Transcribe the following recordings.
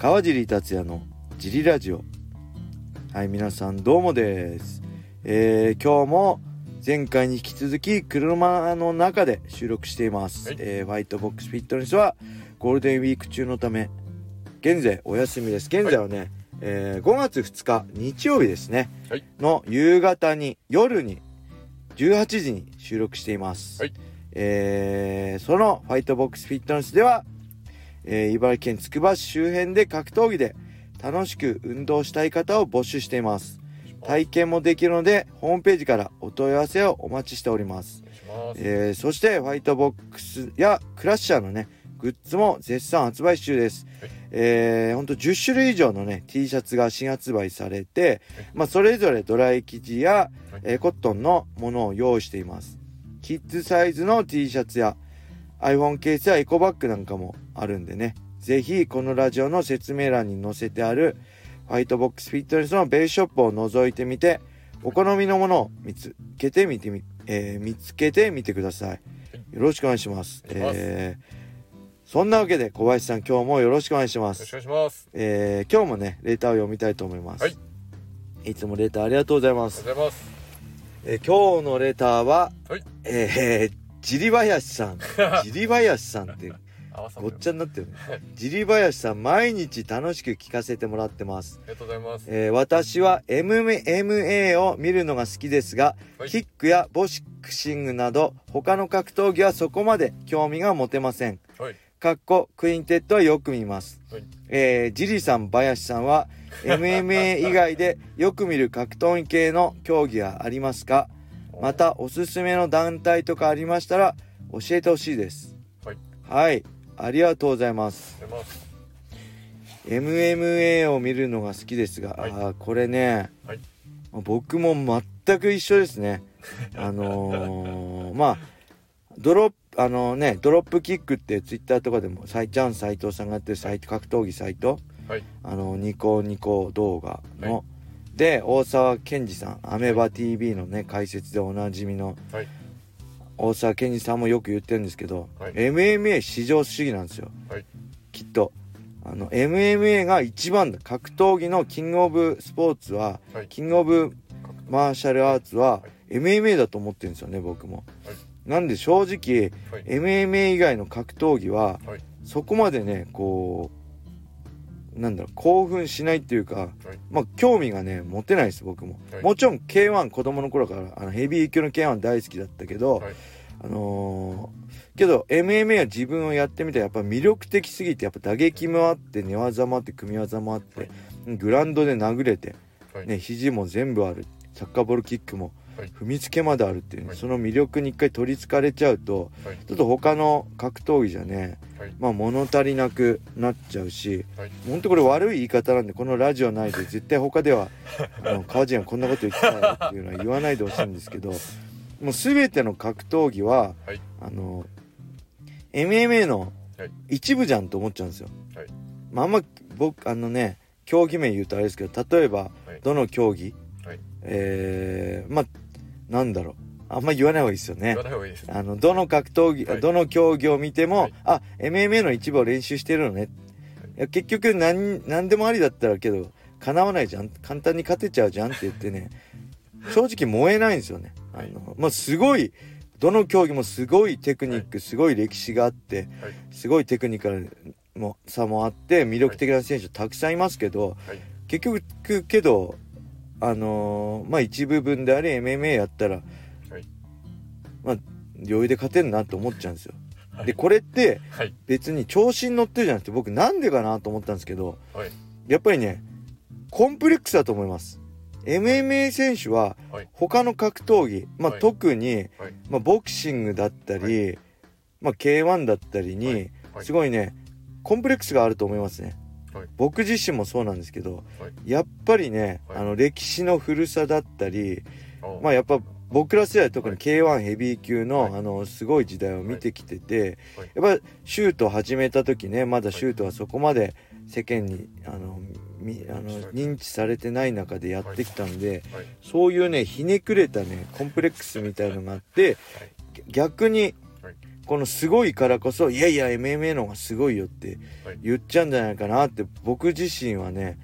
川尻達也のジリラジオ。はい皆さんどうもです、えー今日も前回に引き続き車の中で収録しています、はい。えーファイトボックスフィットネスはゴールデンウィーク中のため現在お休みです。現在はね、えー5月2日日曜日ですね、はい。の夕方に夜に18時に収録しています、はい。えーそのファイトボックスフィットネスでは、えー茨城県つくば市周辺で格闘技で楽しく運動したい方を募集しています。体験もできるのでホームページからお問い合わせをお待ちしております。えーそしてファイトボックスやクラッシャーのねグッズも絶賛発売中です、はい。えー、ほんと10種類以上のね T シャツが新発売されて、はい。まあ、それぞれドライ生地や、はい。えーコットンのものを用意しています。キッズサイズの T シャツや iPhone ケースやエコバッグなんかもあるんでね。ぜひこのラジオの説明欄に載せてあるファイトボックスフィットネスのベースショップを覗いてみてお好みのものを見つけてみてみ、えー見つけてみてください。よろしくお願いします。えーそんなわけで小林さん今日もよろしくお願いします。よろしくお願いします。えー今日もねレターを読みたいと思います、はい。いつもレターありがとうございまありすがとうございます。えー今日のレターは、はい。えー、ジリバヤシさん。ジリバヤシさんってごっちゃになってるね。は いジリバヤシさん毎日楽しく聞かせてもらってます、ありがとうございます。えー私は MMA を見るのが好きですが、はい。キックやボクシングなど他の格闘技はそこまで興味が持てません。はい。かっこ QUINTET はよく見ます、はい。えージリさん林さんは MMA 以外でよく見る格闘技系の競技はありますか？またおすすめの団体とかありましたら教えてほしいです。はい。はい。ありがとうございます。います。MMA を見るのが好きですが、はい。あーこれね、はい。僕も全く一緒ですね。あのーまあドロップあのねドロップキックってツイッターとかでもサイチャン斎藤さんがやってるサイト格闘技サイト。はい。あのニコニコ動画の、はいで大沢健二さんアメバ TV のね解説でおなじみのはい。大沢健二さんもよく言ってるんですけど、はい。MMA 至上主義なんですよ、はい。きっと。あの MMA が一番だ格闘技のキングオブスポーツは、はい。キングオブマーシャルアーツはは MMA だと思ってるんですよね僕も、はい。なんで正直はい。MMA 以外の格闘技は、はい。そこまでねこうなんだろう興奮しないっていうか、まあ興味がね持てないです僕も、はい。もちろん K1 子供の頃からあのヘビー級の K1 大好きだったけど、はい。あのーけど MMA は自分をやってみたらやっぱ魅力的すぎてやっぱ打撃もあって寝技もあって組み技もあって、はい。グラウンドで殴れて、はい。ね、肘も全部あるサッカーボールキックもはい踏みつけまであるっていうね、はいその魅力に一回取りつかれちゃうとはい。ちょっと他の格闘技じゃねはい。まあ物足りなくなっちゃうしはい。本当これ悪い言い方なんでこのラジオ内で絶対他では あの川尻がこんなこと言ってたよっていうのは言わないでほしいんですけどもう全ての格闘技は、はいあの MMA のはい一部じゃんと思っちゃうんですよ。はいまあ、あんま僕あのね競技名言うとあれですけど例えばはい。どの競技、はいえー、まあなんだろうあんま言わない方がいいですよね言わ。ない方がいいです。あのどの格闘技、はいどの競技を見ても、はいあ MMA の一部を練習してるのね、いや結局何何でもありだったらけど叶わないじゃん簡単に勝てちゃうじゃんって言ってね 正直燃えないんですよね。あはいのまあ、すごいどの競技もすごいテクニック、すごい歴史があってはい。すごいテクニカルも差もあって魅力的な選手たくさんいますけど、はい。結局けどあのーまあ一部分であり MMA やったら、はいまあ余裕で勝てるなと思っちゃうんですよ。はいでこれってはい。別に調子に乗ってるじゃなくて僕なんでかなと思ったんですけどはい。やっぱりねコンプレックスだと思います。MMA 選手ははい他の格闘技、まあはい特に、はい。まあ、ボクシングだったり、はまあ、K1 だったりに、すごいねコンプレックスがあると思いますね。はい。僕自身もそうなんですけど、はい。やっぱりね、はい。あの歴史の古さだったり、あまあやっぱ僕ら世代特にはい。K1 ヘビー級の、はい。あのすごい時代を見てきてて、はい。やっぱシュートを始めた時ねまだシュートはそこまで世間にあのみあの認知されてない中でやってきたんで、はい。そういうねひねくれたねコンプレックスみたいのがあって逆にはいこのすごいからこそいやいや MMA の方がすごいよってはい。言っちゃうんじゃないかなって僕自身はね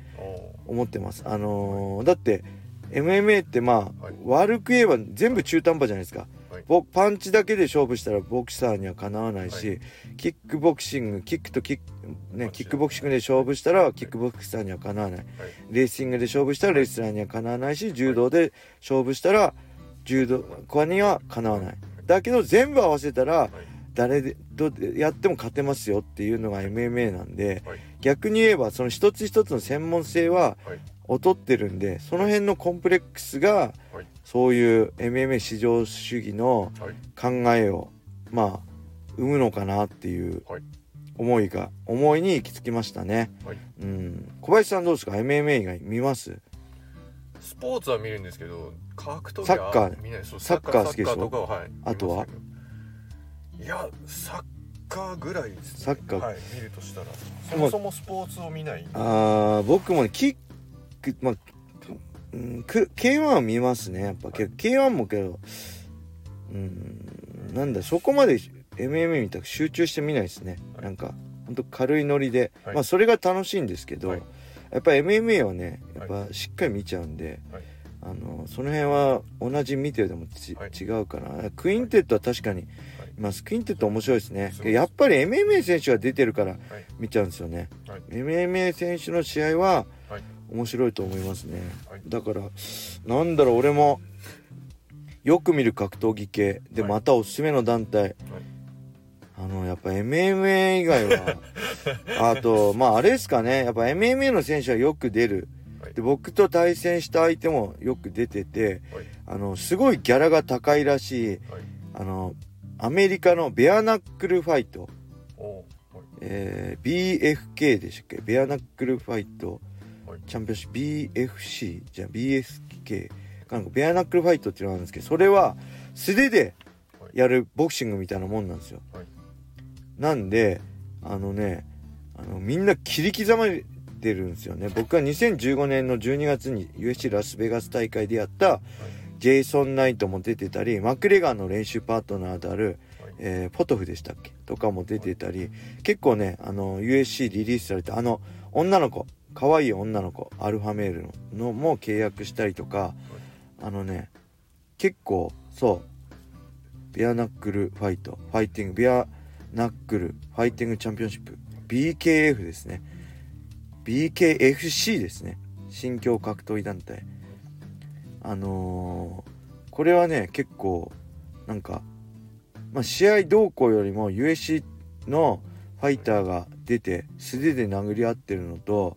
お思ってます。あのーだって MMA ってまあ、はい。悪く言えば全部中途半端じゃないですか、はい。ボパンチだけで勝負したらボクサーにはかなわないし、はキックボクシングキックとキックねキックボクシングで勝負したらキックボクサーにはかなわない、はい。レーシングで勝負したらレスラーにはかなわないし柔道で勝負したら柔道家にはかなわない。だけど全部合わせたらはい誰でどうやっても勝てますよっていうのが MMA なんではい。逆に言えばその一つ一つの専門性ははい。劣ってるんでその辺のコンプレックスがはい。そういう MMA 至上主義のはい。考えをまあ生むのかなっていうはい。思いが思いに行き着きましたね、はい。うん、小林さんどうですか？MMA 以外見ます？スポーツは見るんですけど格闘技サッカー見ない。そうサッカー好きでしょ？ははい。あとは？いやサッカーぐらいです、ね、サッカー。はい見るとしたら。そもそもスポーツを見ない。あー僕もねキックまあうんく K1 は見ますねやっぱ、け K1 もけどうんなんだそこまで MMA みたく集中して見ないですね、はい。なんかほんと軽いノリで、はい。まあそれが楽しいんですけど、はい。やっぱ MMA はねやっぱしっかり見ちゃうんで、はい。あのその辺は同じ見てるでもち、はい。違うかな。クインテットは確かに、はいいますクインテット面白いですね。やっぱり MMA 選手が出てるからはい。見ちゃうんですよね、はい。MMA 選手の試合ははい。面白いと思いますね、はい。だからなんだろう俺もよく見る格闘技系ではい。またおすすめの団体、あのやっぱ MMA 以外は あとまああれですかね。やっぱ MMA の選手はよく出る。はい。で僕と対戦した相手もよく出ててはい。あのすごいギャラが高いらしいはい。あのアメリカのベアナックルファイト、えー BFK でしたっけ？ベアナックルファイト。はい。チャンピオンシップ BFC じゃあ BSK なんかベアナックルファイトっていうのがあるんですけどそれは素手でやるボクシングみたいなもんなんですよ、はい。なんであのねあのみんな切り刻まれてるんですよね。僕は2015年の12月に USC ラスベガス大会でやったジェイソン・ナイトも出てたりマクレガーの練習パートナーである、はいえーロボフでしたっけ？とかも出てたり結構ねあの UFC リリースされたあの女の子可愛い女の子 Alpha Male ののも契約したりとかあのね結構そう Bare Knuckle Fight Fighting Bare Knuckle Fighting Championship BKF ですね。BKFC ですね。新疆格闘技団体。あのーこれはね結構なんか、まあ、試合動向よりも USC のファイターが出て素手で殴り合ってるのと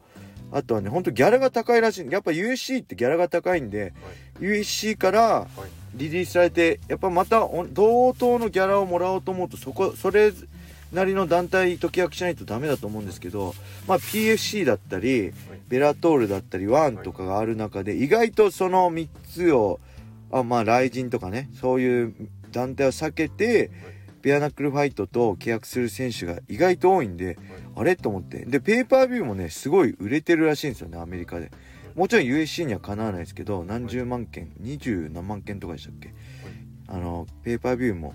あとはねほんとギャラが高いらしい。やっぱ USC ってギャラが高いんで、USC からはい。リリースされてやっぱまたお同等のギャラをもらおうと思うとそこそれなりの団体と契約しないとダメだと思うんですけど、まあ、PFC だったりベラトールだったりワンとかがある中で意外とその3つをあまあライジンとかねそういう団体を避けてベアナックルファイトと契約する選手が意外と多いんであれ？と思って。でペーパービューもねすごい売れてるらしいんですよねアメリカで。もちろん USC にはかなわないですけど何十万件20何万件とかでしたっけ？あのペーパービューも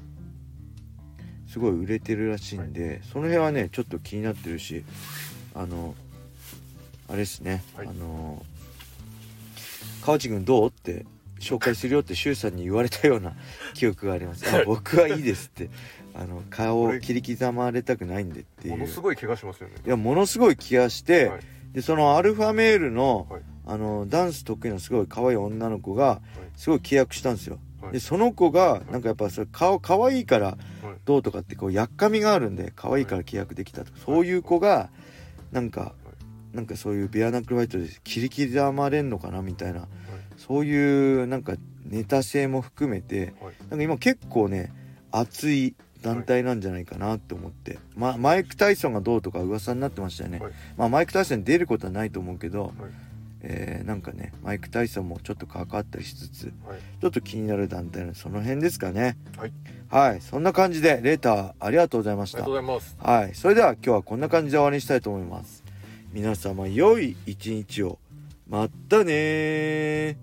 すごい売れてるらしいんで、その辺はねちょっと気になってるしあのあれですね、はい。あの川内君どうって紹介するよって周さんに言われたような 記憶があります。あ僕はいいですって。あの顔を切り刻まれたくないんでっていう。ものすごい怪我しますよね。いやものすごい気がして、はい。でそのアルファメールの,、はい。あのダンス得意なすごい可愛い女の子がすごい契約したんですよ。はい。でその子がなんかやっぱそれ顔可愛いからはいどうとかってこうやっかみがあるんで可愛いから契約できたとかそういう子がなんかなんかそういうベアナックルファイトで切り刻まれんのかなみたいなそういうなんかネタ性も含めてはい。なんか今結構ね熱い団体なんじゃないかなって思って、ま、マイク・タイソンがどうとか噂になってましたよね、はい。まあ、マイク・タイソンに出ることはないと思うけど、はいえーなんかねマイク・タイソンもちょっと関わったりしつつはい。ちょっと気になる団体のその辺ですかね。はい、はい、そんな感じでレーターありがとうございました。ありがとうございます。はい。それでは今日はこんな感じで終わりにしたいと思います皆様良い一日をまったねー